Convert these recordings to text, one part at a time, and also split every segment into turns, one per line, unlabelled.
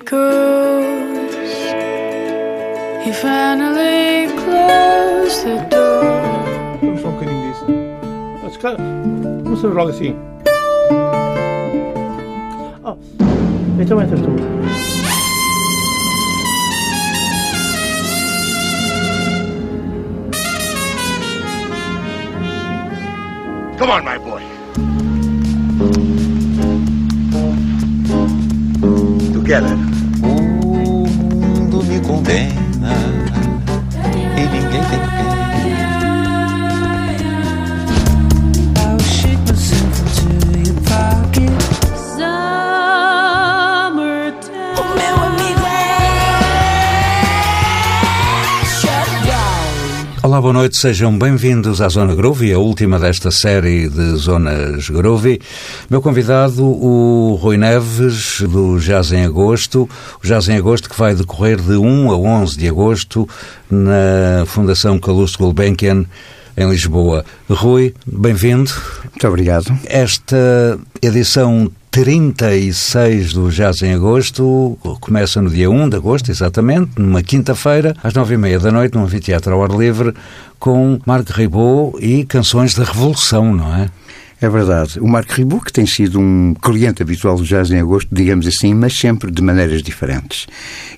goes. He finally closed the door.
Vamos só um bocadinho disso. Mas, cara, vamos fazer logo assim. Oh, então entras tu.
Come on, my boy. Together.
Boa noite, sejam bem-vindos à Zona Groovy, a última desta série de Zonas Groovy. Meu convidado, o Rui Neves, do Jazz em Agosto. O Jazz em Agosto que vai decorrer de 1 a 11 de agosto na Fundação Calouste Gulbenkian, em Lisboa. Rui, bem-vindo.
Muito obrigado.
Esta edição 36 do Jazz em Agosto começa no dia 1 de agosto, exatamente, numa quinta-feira, às nove e meia da noite, num anfiteatro ao ar livre, com Marc Ribot e canções da Revolução, não é?
É verdade. O Marco Ribot, que tem sido um cliente habitual do Jazz em Agosto, digamos assim, mas sempre de maneiras diferentes.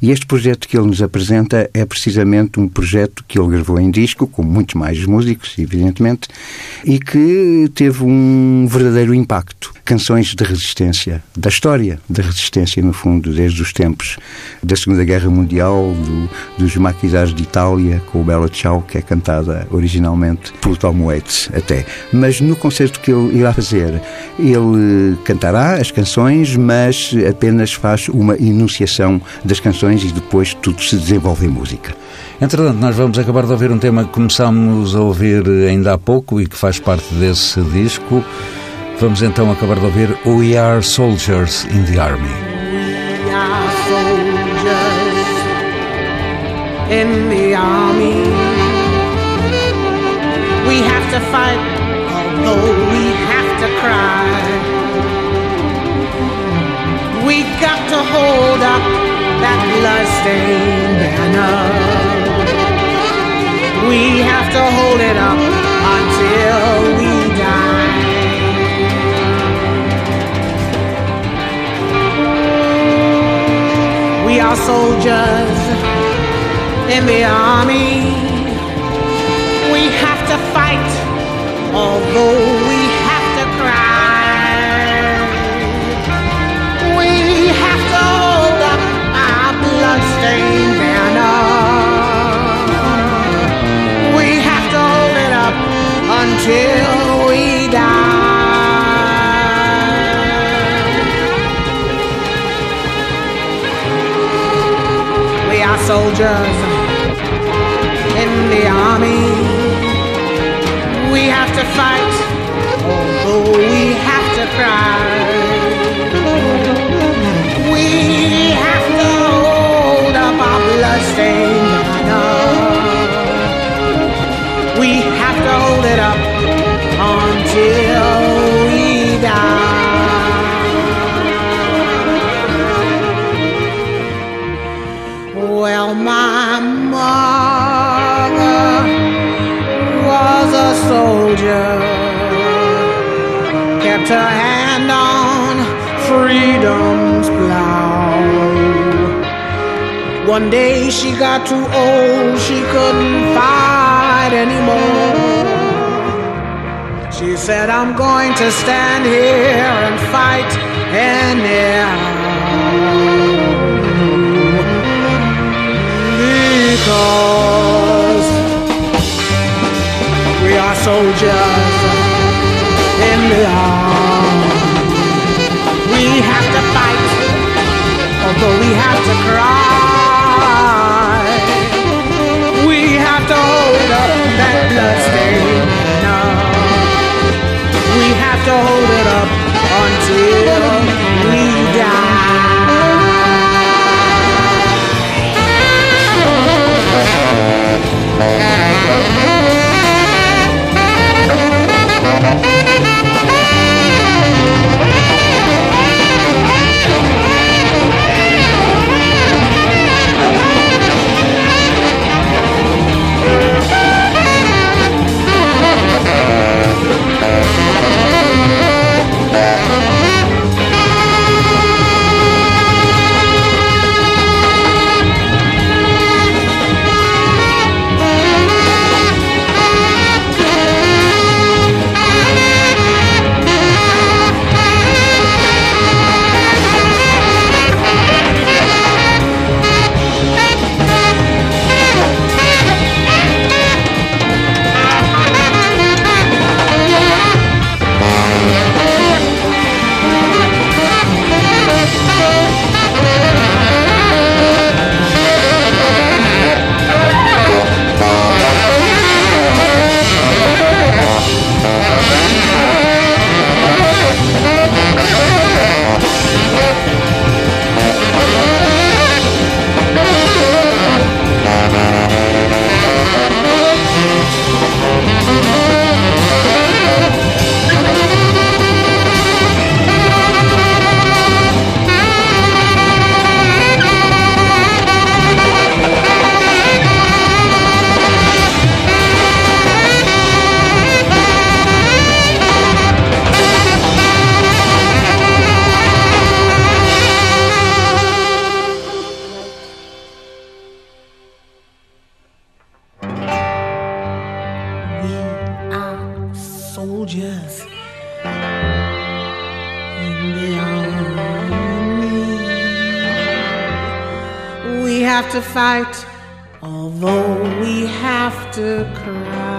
E este projeto que ele nos apresenta é precisamente um projeto que ele gravou em disco, com muitos mais músicos, evidentemente, e que teve um verdadeiro impacto. Canções de resistência, da história da resistência, no fundo, desde os tempos da Segunda Guerra Mundial, do, dos maquisados de Itália, com o Bella Ciao, que é cantada originalmente pelo Tom Waits, até. Mas no concerto que ele irá fazer, ele cantará as canções, mas apenas faz uma enunciação das canções e depois tudo se desenvolve em música.
Entretanto, nós vamos acabar de ouvir um tema que começámos a ouvir ainda há pouco e que faz parte desse disco. Vamos então acabar de ouvir We Are Soldiers in the Army.
We are soldiers in the army. We have to fight, although we have to cry. We got to hold up that bloodstained banner. We have to hold it up soldiers in the army. We have to fight, although soldiers in the army. We have to fight, although we have to cry. We have to hold up our bloodstained her hand on freedom's plow. One day she got too old, she couldn't fight anymore. She said, I'm going to stand here and fight anyhow. Because we are soldiers in the army. We have to fight, although we have to cry. We have to hold up that bloodstained banner. We have to hold it up soldiers in the army. We have to fight, although we have to cry.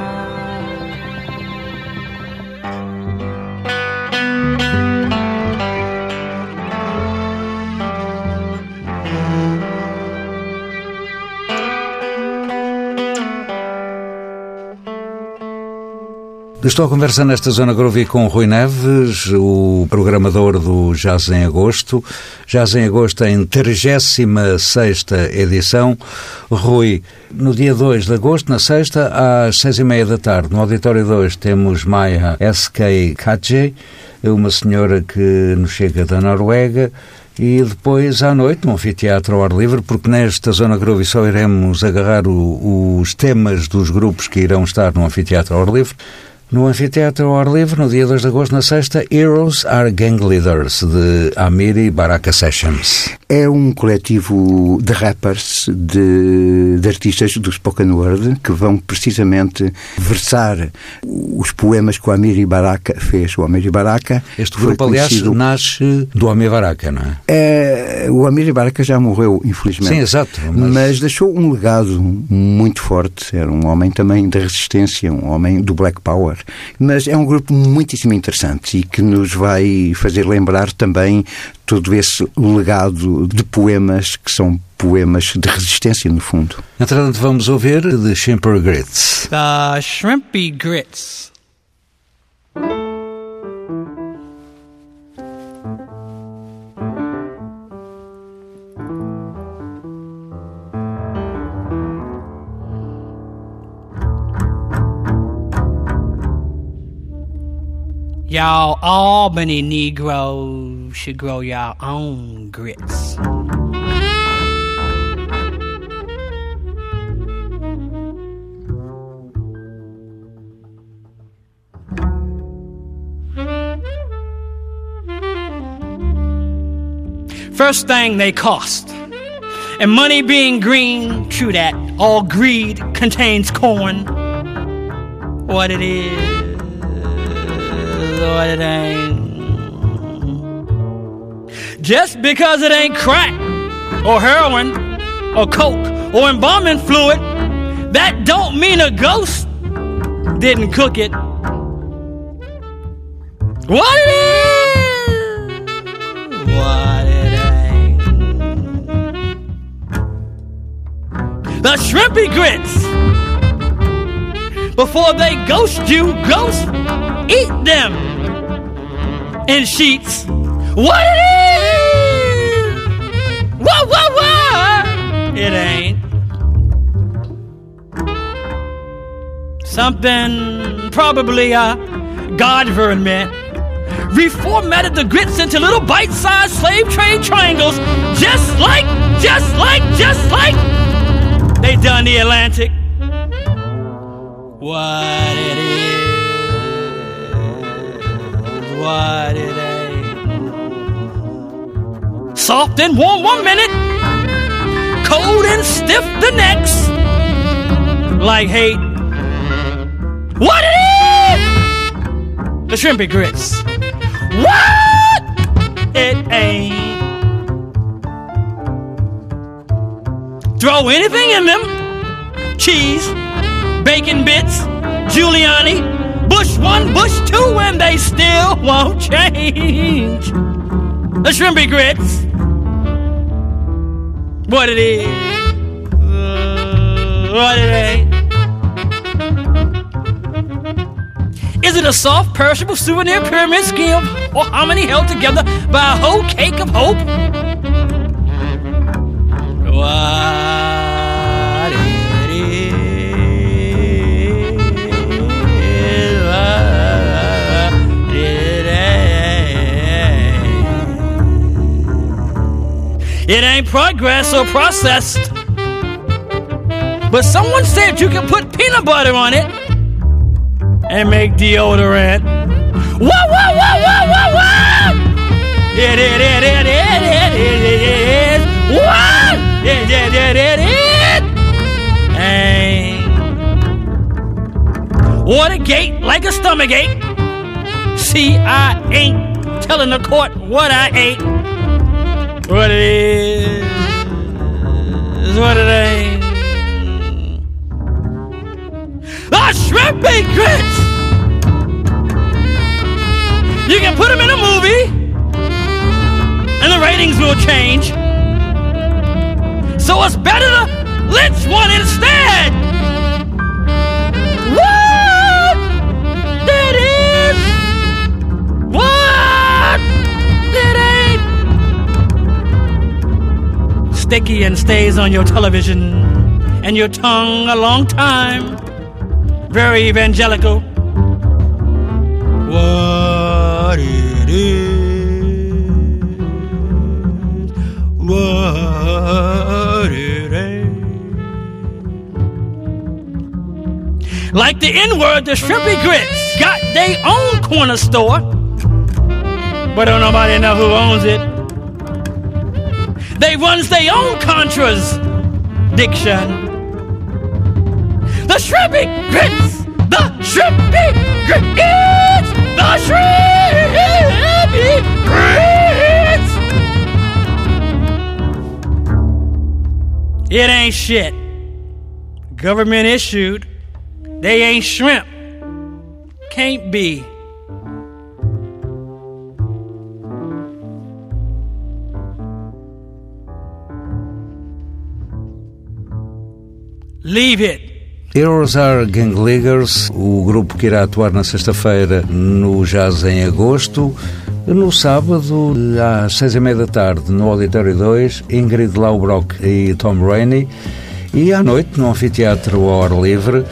Estou a conversar nesta Zona Groovy com Rui Neves, o programador do Jazz em Agosto. Jazz em Agosto em 36 edição. Rui, no dia 2 de agosto, na sexta, às seis e meia da tarde, no Auditório 2, temos Maya S.K. Katje, uma senhora que nos chega da Noruega, e depois à noite, no anfiteatro ao ar livre, porque nesta Zona Groovy só iremos agarrar o, os temas dos grupos que irão estar no anfiteatro ao ar livre. No Anfiteatro ao Ar Livre, no dia 2 de agosto, na sexta, Heroes Are Gang Leaders, de Amiri Baraka Sessions.
É um coletivo de rappers, de, de artistas do spoken word, que vão precisamente versar os poemas que o Amiri Baraka fez. O Amiri Baraka...
Este grupo, aliás, nasce do Amiri Baraka, não é?
é? O Amiri Baraka já morreu, infelizmente.
Sim, exato.
Mas... mas deixou um legado muito forte. Era um homem também da resistência, um homem do Black Power. Mas é um grupo muitíssimo interessante e que nos vai fazer lembrar também todo esse legado de poemas que são poemas de resistência, no fundo.
Entretanto, vamos ouvir The Shrimper Grits.
The Shrimpy Grits. Y'all Albany Negroes should grow your own grits. First thing they cost. And money being green, true that. All greed contains corn. What it is. Lord, it ain't. Just because it ain't crack, or heroin, or coke, or embalming fluid, that don't mean a ghost didn't cook it. What it is, what it ain't. The shrimpy grits. Before they ghost you, ghost, eat them in sheets. What it is? What, what, what? It ain't. Something probably a Godvern meant. Reformatted the grits into little bite-sized slave trade triangles, just like, just like, just like they done the Atlantic. What it what it ain't. Soft and warm one minute, cold and stiff the next. Like hate. What it is? The shrimpy grits. What it ain't. Throw anything in them. Cheese bacon bits, Giuliani, Bush one, Bush two, and they still won't change. The shrimpy grits, what it is, uh, what it ain't. Is it a soft, perishable souvenir pyramid scheme, or harmony held together by a whole cake of hope? What It ain't progress or processed. But someone said you can put peanut butter on it and make deodorant. Whoa, whoa, whoa, whoa, whoa, whoa! It, it, it, it, it, it, it, it. What? It, it, it, it, it. Ain't. Watergate like a stomach ache. See, I ain't telling the court what I ate what it is, what it ain't. The shrimp and grits. You can put them in a movie, and the ratings will change. So it's better to lynch one instead. Sticky and stays on your television and your tongue a long time. Very evangelical. What it is, what it ain't. Like the N word, the shrimpy mm-hmm. grits got their own corner store, but don't nobody know who owns it. They runs their own Contras diction. The shrimpy grits, the shrimpy grits, the shrimpy grits. It ain't shit. Government issued. They ain't shrimp. Can't be. Leave it.
Heroes are Gang Leaguers, o grupo que irá atuar na sexta-feira no Jazz em agosto. No sábado, às seis e meia da tarde, no Auditório 2, Ingrid Laubrock e Tom Rainey. E à noite, no Anfiteatro ao ar livre,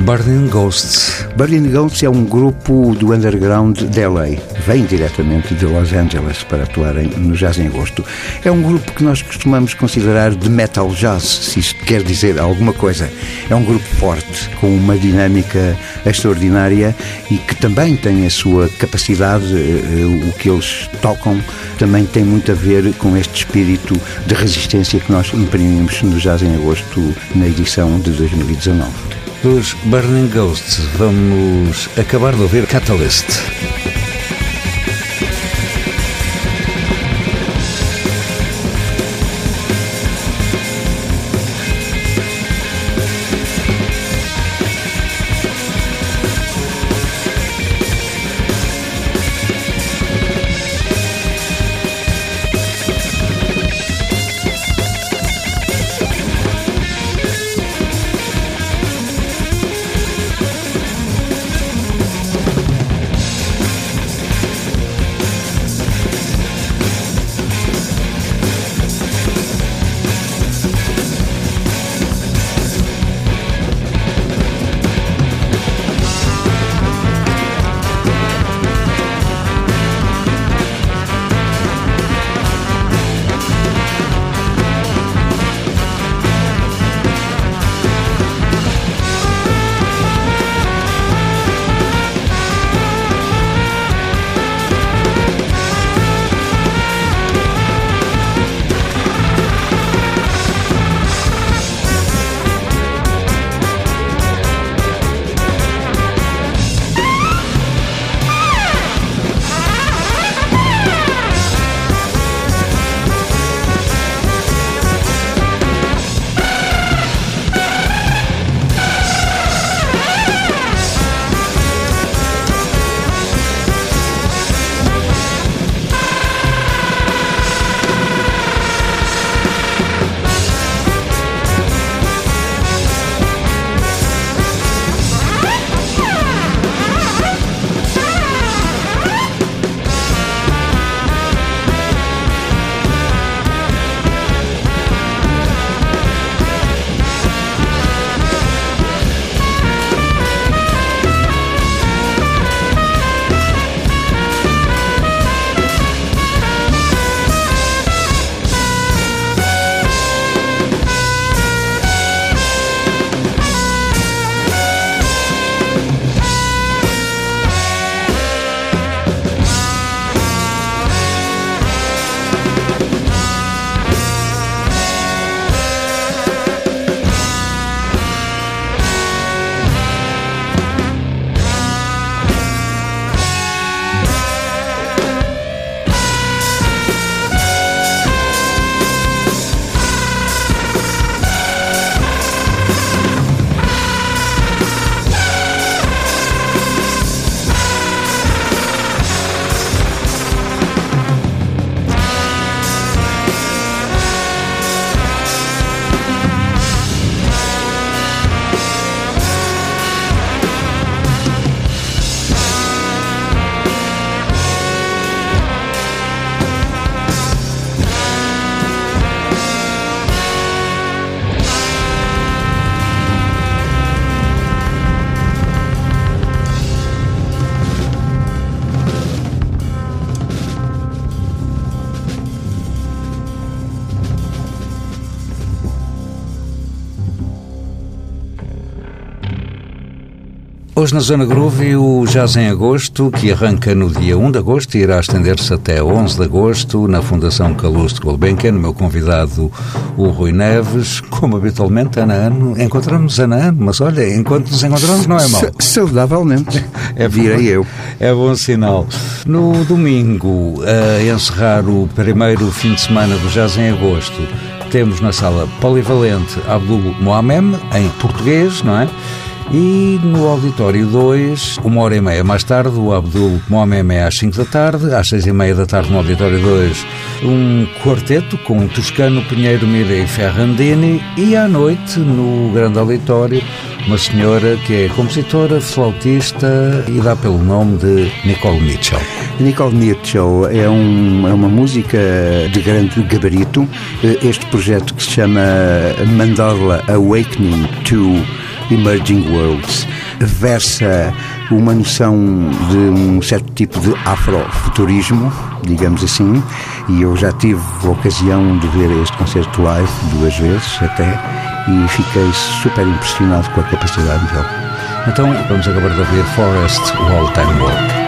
Burning Ghosts.
Burning Ghosts é um grupo do underground de LA. Vem diretamente de Los Angeles para atuarem no Jazz em Agosto. É um grupo que nós costumamos considerar de metal jazz, se isto quer dizer alguma coisa. É um grupo forte, com uma dinâmica extraordinária e que também tem a sua capacidade, eh, o que eles tocam, também tem muito a ver com este espírito de resistência que nós imprimimos no Jazz em Agosto na edição de 2019.
Burning Ghosts, vamos acabar de ouvir Catalyst. Hoje na Zona Groove o Jazz em Agosto, que arranca no dia 1 de Agosto e irá estender-se até 11 de Agosto na Fundação Calouste Gulbenkian. O meu convidado, o Rui Neves, como habitualmente, ano a ano, encontramos ano a ano, mas olha, enquanto nos encontramos não é.
Sa- Saudavelmente,
É
direi eu.
É bom sinal. No domingo, a encerrar o primeiro fim de semana do Jazz em Agosto, temos na sala polivalente Abdul Mohamem, em português, não é? E no auditório 2, uma hora e meia mais tarde, o Abdul Mohamem é às 5 da tarde, às 6 e meia da tarde no auditório 2, um quarteto com Toscano, Pinheiro, Mira e Ferrandini, e à noite, no grande auditório, uma senhora que é compositora, flautista e dá pelo nome de Nicole Mitchell.
Nicole Mitchell é, um- é uma música de grande gabarito. Este projeto que se chama Mandala Awakening to Emerging Worlds versa uma noção de um certo tipo de afrofuturismo, digamos assim, e eu já tive a ocasião de ver este concerto live duas vezes até e fiquei super impressionado com a capacidade dele.
Então vamos acabar de ouvir Forest Wall Time Walk.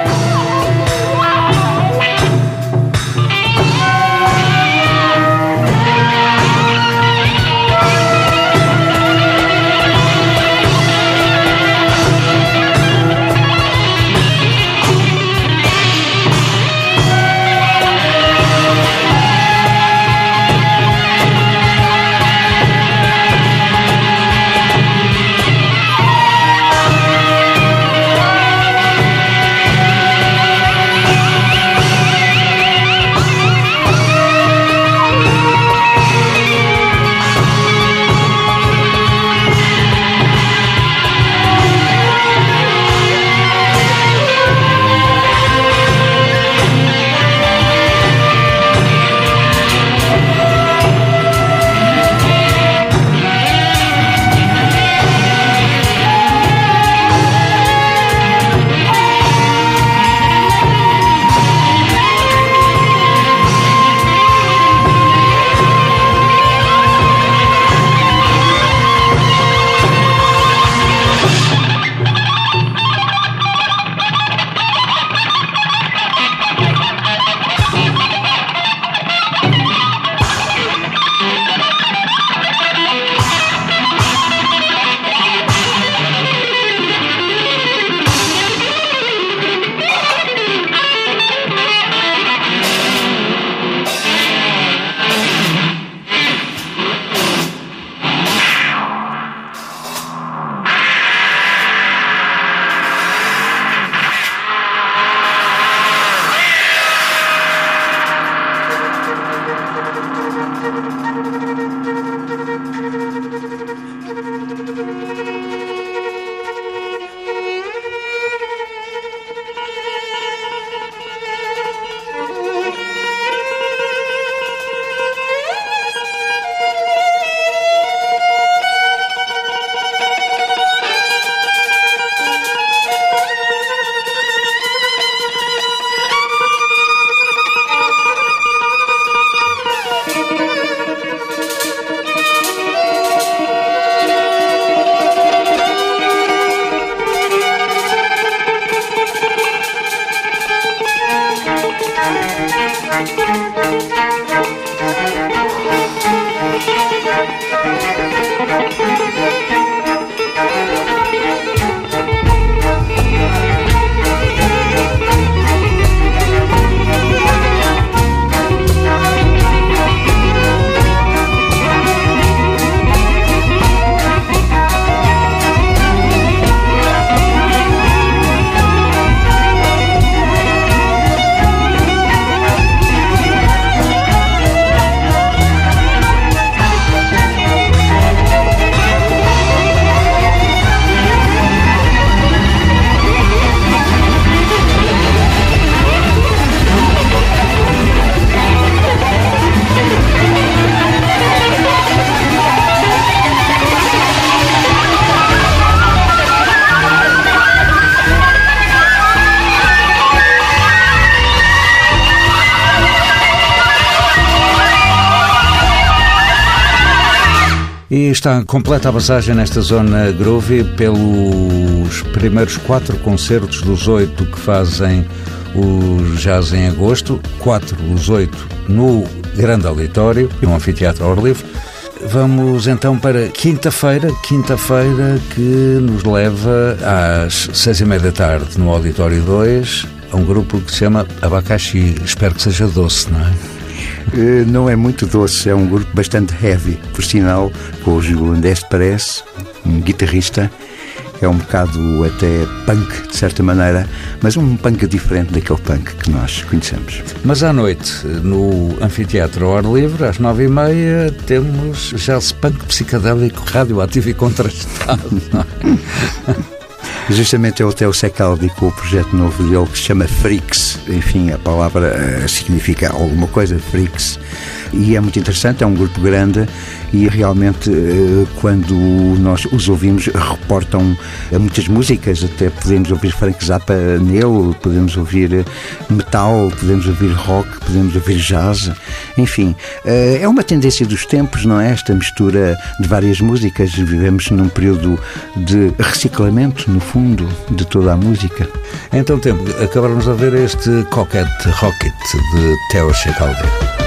E está completa a passagem nesta zona groovy pelos primeiros quatro concertos dos oito que fazem o Jazz em agosto, quatro dos oito no Grande Auditório, um anfiteatro ao livre. Vamos então para quinta-feira, quinta-feira que nos leva às seis e meia da tarde no Auditório 2 a um grupo que se chama Abacaxi. Espero que seja doce, não é?
Eh, Não é muito doce, é um grupo bastante heavy, por sinal, com o Gil Andeste parece, um guitarrista, é um bocado até punk, de certa maneira, mas um punk diferente daquele punk que nós conhecemos.
Mas à noite, no Anfiteatro ao ar livre, às nove e meia, temos jazz punk psicadélico, radioativo e contrastado.
Justamente é o Theo Secaldi com o projeto novo dele que se chama Freaks. Enfim, a palavra eh, significa alguma coisa, Freaks. E é muito interessante, é um grupo grande e realmente eh, quando nós os ouvimos reportam eh, muitas músicas, até podemos ouvir Frank Zappa nele, podemos ouvir metal, podemos ouvir rock, podemos ouvir jazz, enfim, é uma tendência dos tempos, não é? Esta mistura de várias músicas, vivemos num período de reciclamento, no fundo, de toda a música.
Então temos, acabamos de ver este Coquette Rocket de Theo Secaldi.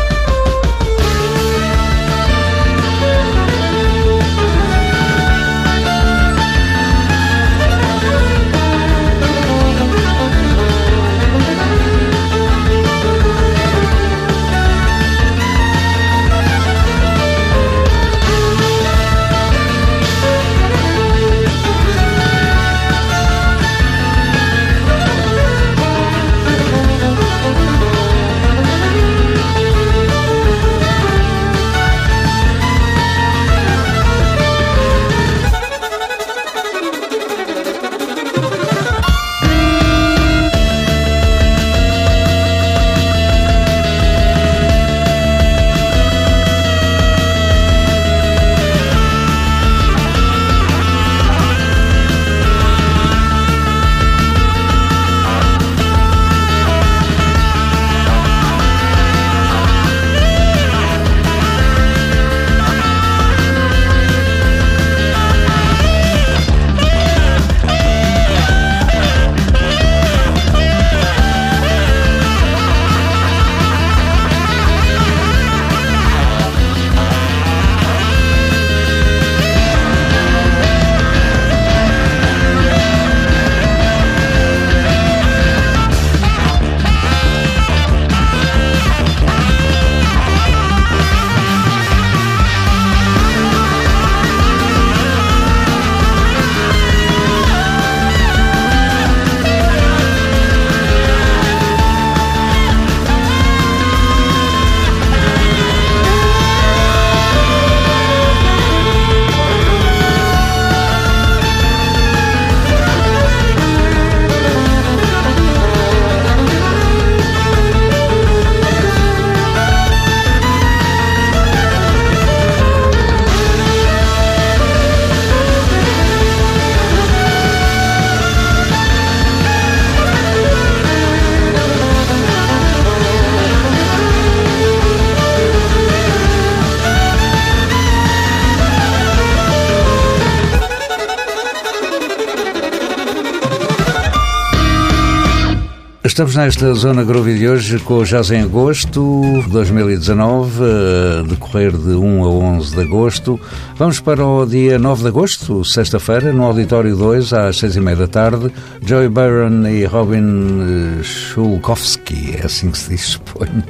Estamos nesta zona groovy de hoje com o Jazz em Agosto 2019, a decorrer de 1 a 11 de Agosto. Vamos para o dia 9 de Agosto, sexta-feira, no Auditório 2, às 6 e meia da tarde. Joey Byron e Robin eh, Schulkowski, é assim que se diz, suponho.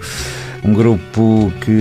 Um grupo que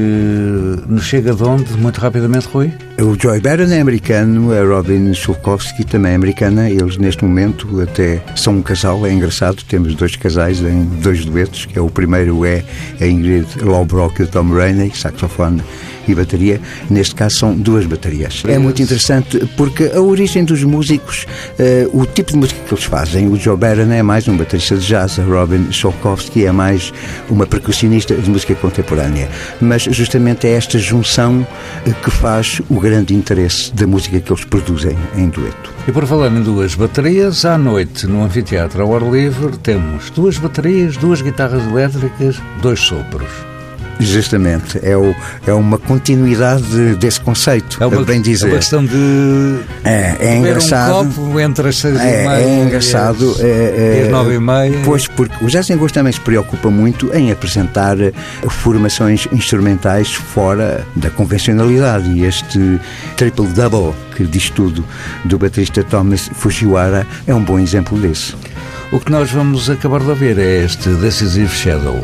nos chega de onde, muito rapidamente, Rui?
O Joy Barron é americano, a Robin Schulkowski também é americana. Eles, neste momento, até são um casal. É engraçado, temos dois casais em dois duetos. Que é, o primeiro é a Ingrid Lowbrock e o Tom Rainey, saxofone e bateria. Neste caso, são duas baterias. É muito interessante porque a origem dos músicos, eh, o tipo de música que eles fazem, o Joe Barron é mais um baterista de jazz, a Robin Schulkowski é mais uma percussionista de música contemporânea. Mas justamente é esta junção eh, que faz o grande interesse da música que eles produzem em dueto.
E por falar em duas baterias, à noite no anfiteatro ao ar livre temos duas baterias, duas guitarras elétricas, dois sopros.
Justamente, é, o, é uma continuidade desse conceito,
É uma,
bem dizer.
é uma questão de
É, é engraçado.
um copo entre as seis e
É,
meia
é engraçado.
e as,
é, é,
e as nove e meia.
Pois, porque o Jazz em Gosto também se preocupa muito em apresentar eh, formações instrumentais fora da convencionalidade. E este triple double que diz tudo do baterista Thomas Fujiwara é um bom exemplo desse.
O que nós vamos acabar de ouvir é este Decisive Shadow.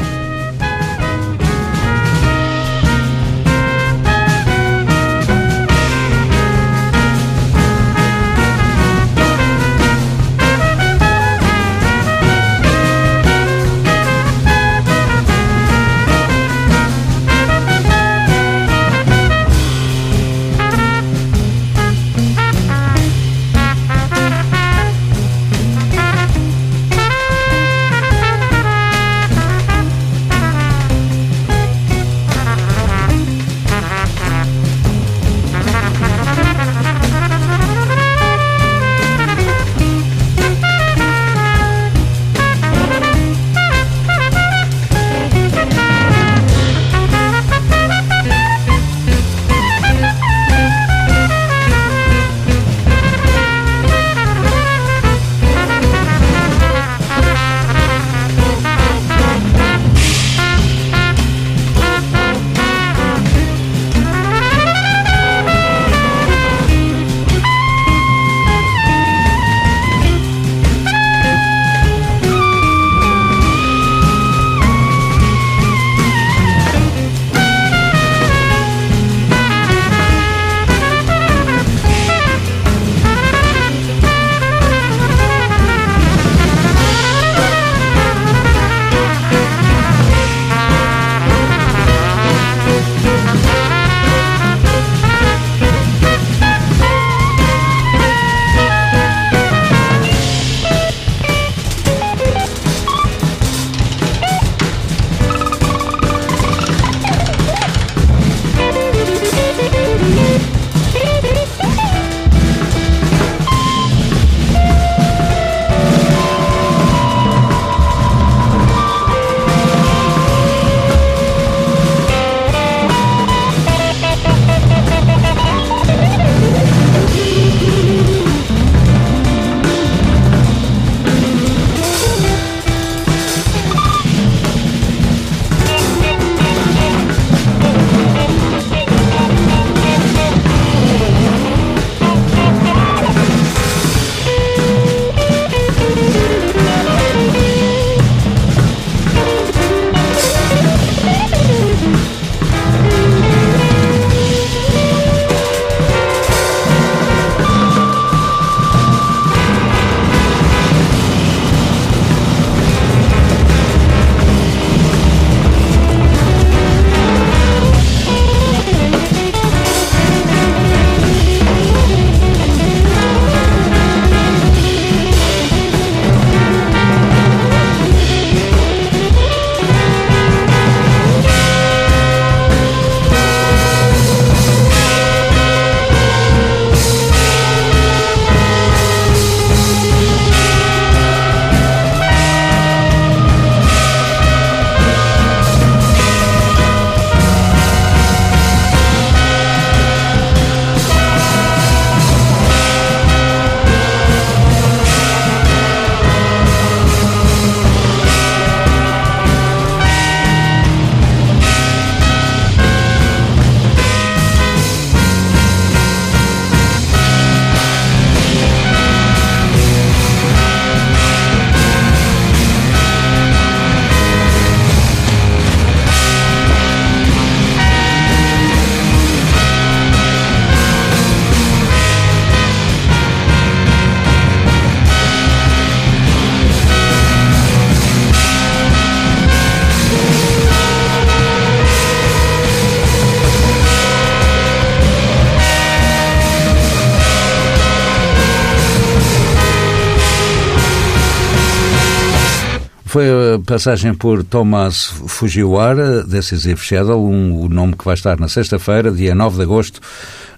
Foi a passagem por Thomas Fujiwara, Decisive Shadow, um, o nome que vai estar na sexta-feira, dia 9 de agosto,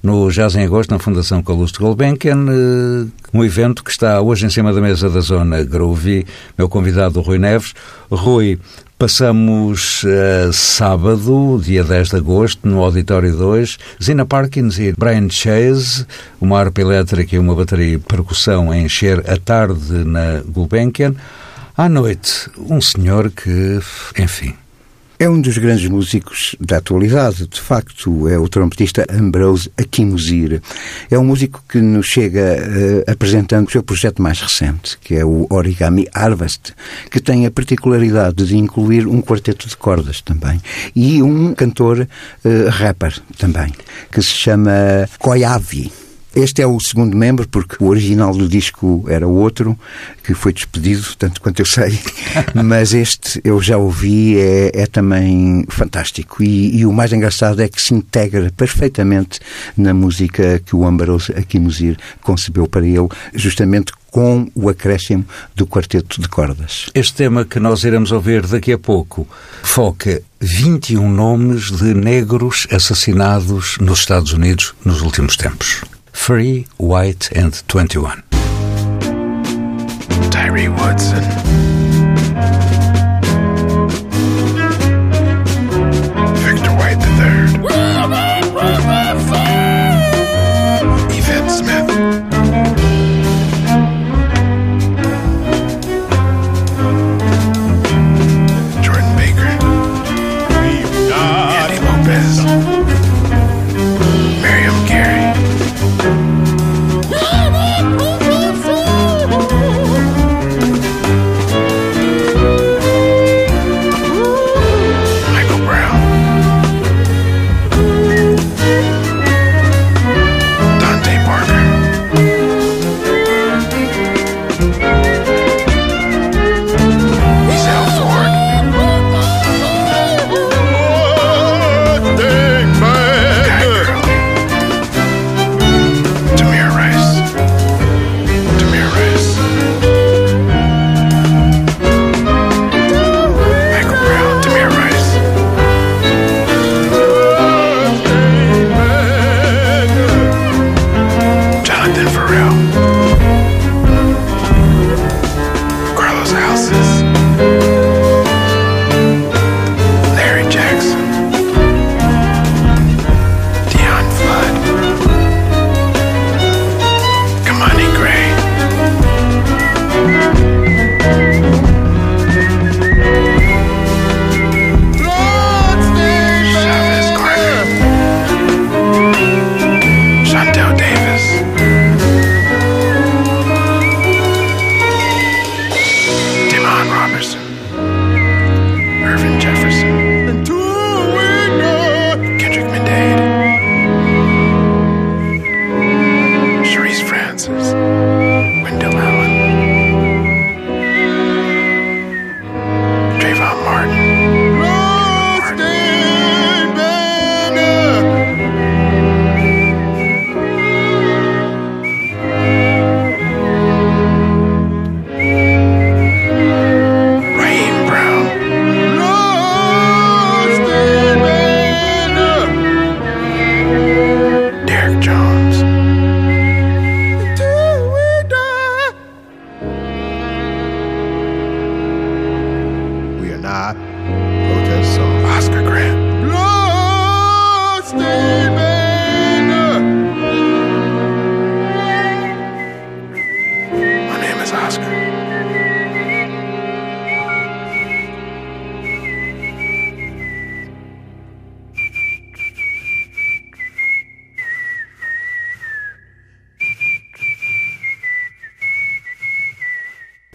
no Jazz em Agosto, na Fundação Calouste Gulbenkian, eh, um evento que está hoje em cima da mesa da Zona Groovy. Meu convidado, Rui Neves. Rui, Passamos a sábado, dia 10 de agosto, no Auditório 2, Zina Parkins e Brian Chase, uma harpa elétrica e uma bateria de percussão a encher a tarde na Gulbenkian. À noite, um senhor que, enfim,
É um dos grandes músicos da atualidade, de facto, é o trompetista Ambrose Akimuzir. É um músico que nos chega eh, apresentando o seu projeto mais recente, que é o Origami Harvest, que tem a particularidade de incluir um quarteto de cordas também e um cantor eh, rapper também, que se chama Koyavi. Este é o segundo membro, porque o original do disco era outro, que foi despedido, tanto quanto eu sei. Mas este eu já ouvi, é, é também fantástico. E, e o mais engraçado é que se integra perfeitamente na música que o Ambrose Akimuzir concebeu para ele, justamente com o acréscimo do quarteto de cordas.
Este tema que nós iremos ouvir daqui a pouco foca 21 nomes de negros assassinados nos Estados Unidos nos últimos tempos. Free, White and 21.
Tyree Woodson.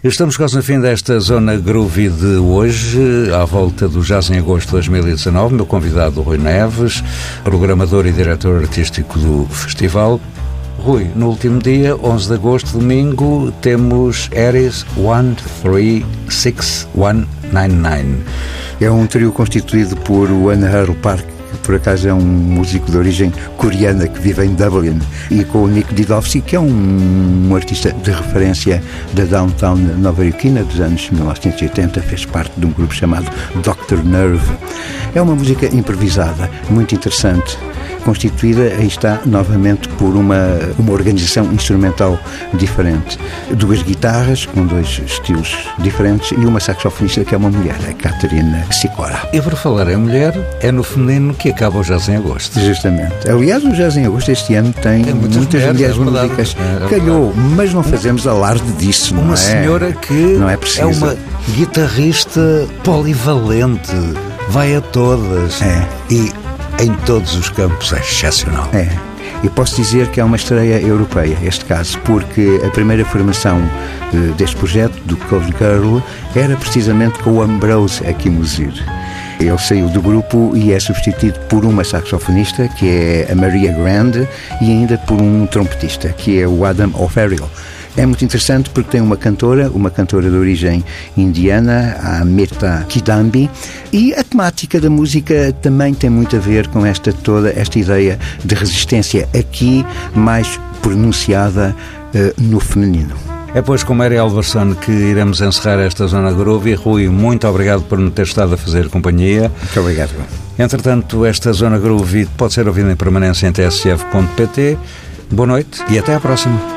Estamos quase no fim desta zona groovy de hoje, à volta do Jazz em Agosto de 2019. Meu convidado, Rui Neves, programador e diretor artístico do festival. Rui, no último dia, 11 de agosto, domingo, temos Ares 136199.
É um trio constituído por o Anahar Park, por acaso é um músico de origem coreana que vive em Dublin, e com o Nick Didovsky, que é um, um artista de referência da downtown nova-iorquina dos anos 1980, fez parte de um grupo chamado Dr. Nerve. É uma música improvisada, muito interessante. Constituída, aí está, novamente por uma, uma organização instrumental diferente. Duas guitarras, com dois estilos diferentes, e uma saxofonista que é uma mulher, a Catarina Sicora.
E por falar em mulher, é no feminino que acaba o jazz em agosto.
Justamente. Aliás, o Jazz em Agosto este ano tem,
Tem muitas
muitas,
mulheres,
mulheres,
é
músicas.
É, é
Calhou, mas não fazemos alarde disso, não
Uma
é?
senhora que
Não é preciso.
uma guitarrista polivalente, vai a todas
É.
e em todos os campos é excepcional.
É. E posso dizer que é uma estreia europeia, este caso, porque a primeira formação eh, deste projeto, do Cold Girl, era precisamente com o Ambrose Akimuzir. Ele saiu do grupo e é substituído por uma saxofonista, que é a Maria Grande, e ainda por um trompetista, que é o Adam O'Farrell. É muito interessante porque tem uma cantora, uma cantora de origem indiana, a Mirta Kidambi, e a temática da música também tem muito a ver com esta toda esta ideia de resistência aqui mais pronunciada eh, no feminino.
É pois com Mary Alverson que iremos encerrar esta Zona Groove. Rui, muito obrigado por me ter estado a fazer companhia.
Muito obrigado.
Entretanto, esta Zona Groove pode ser ouvida em permanência em tsf.pt. Boa noite e até à próxima.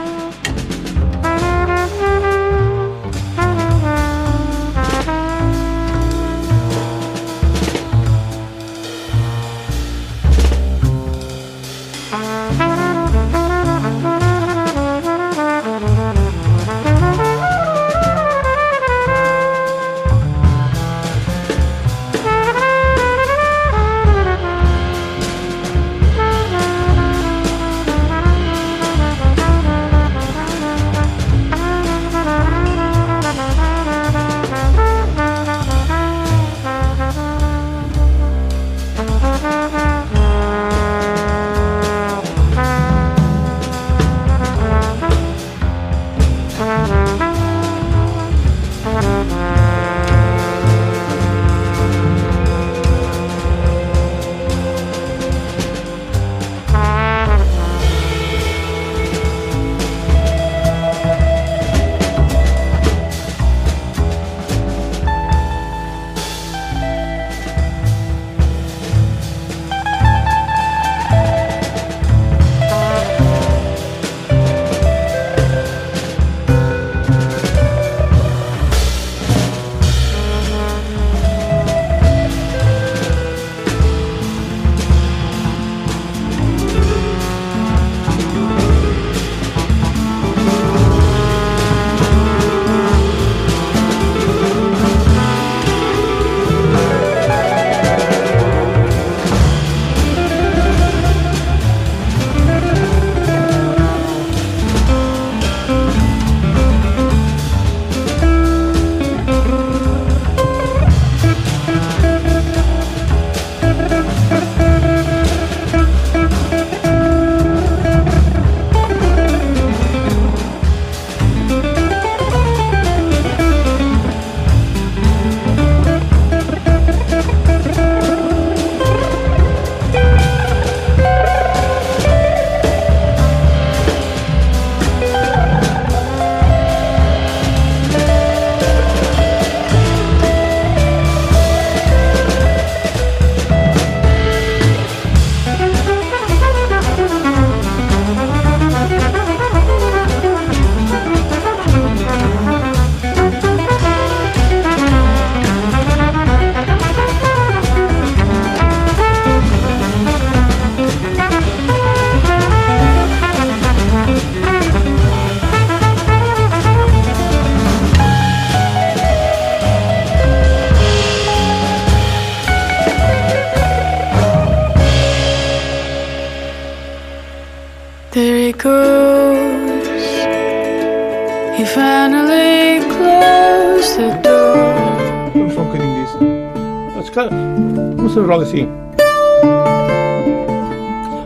così.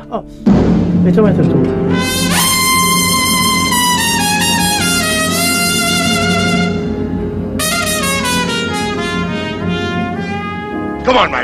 Oh, mettiamo il tu.
Come on,
man.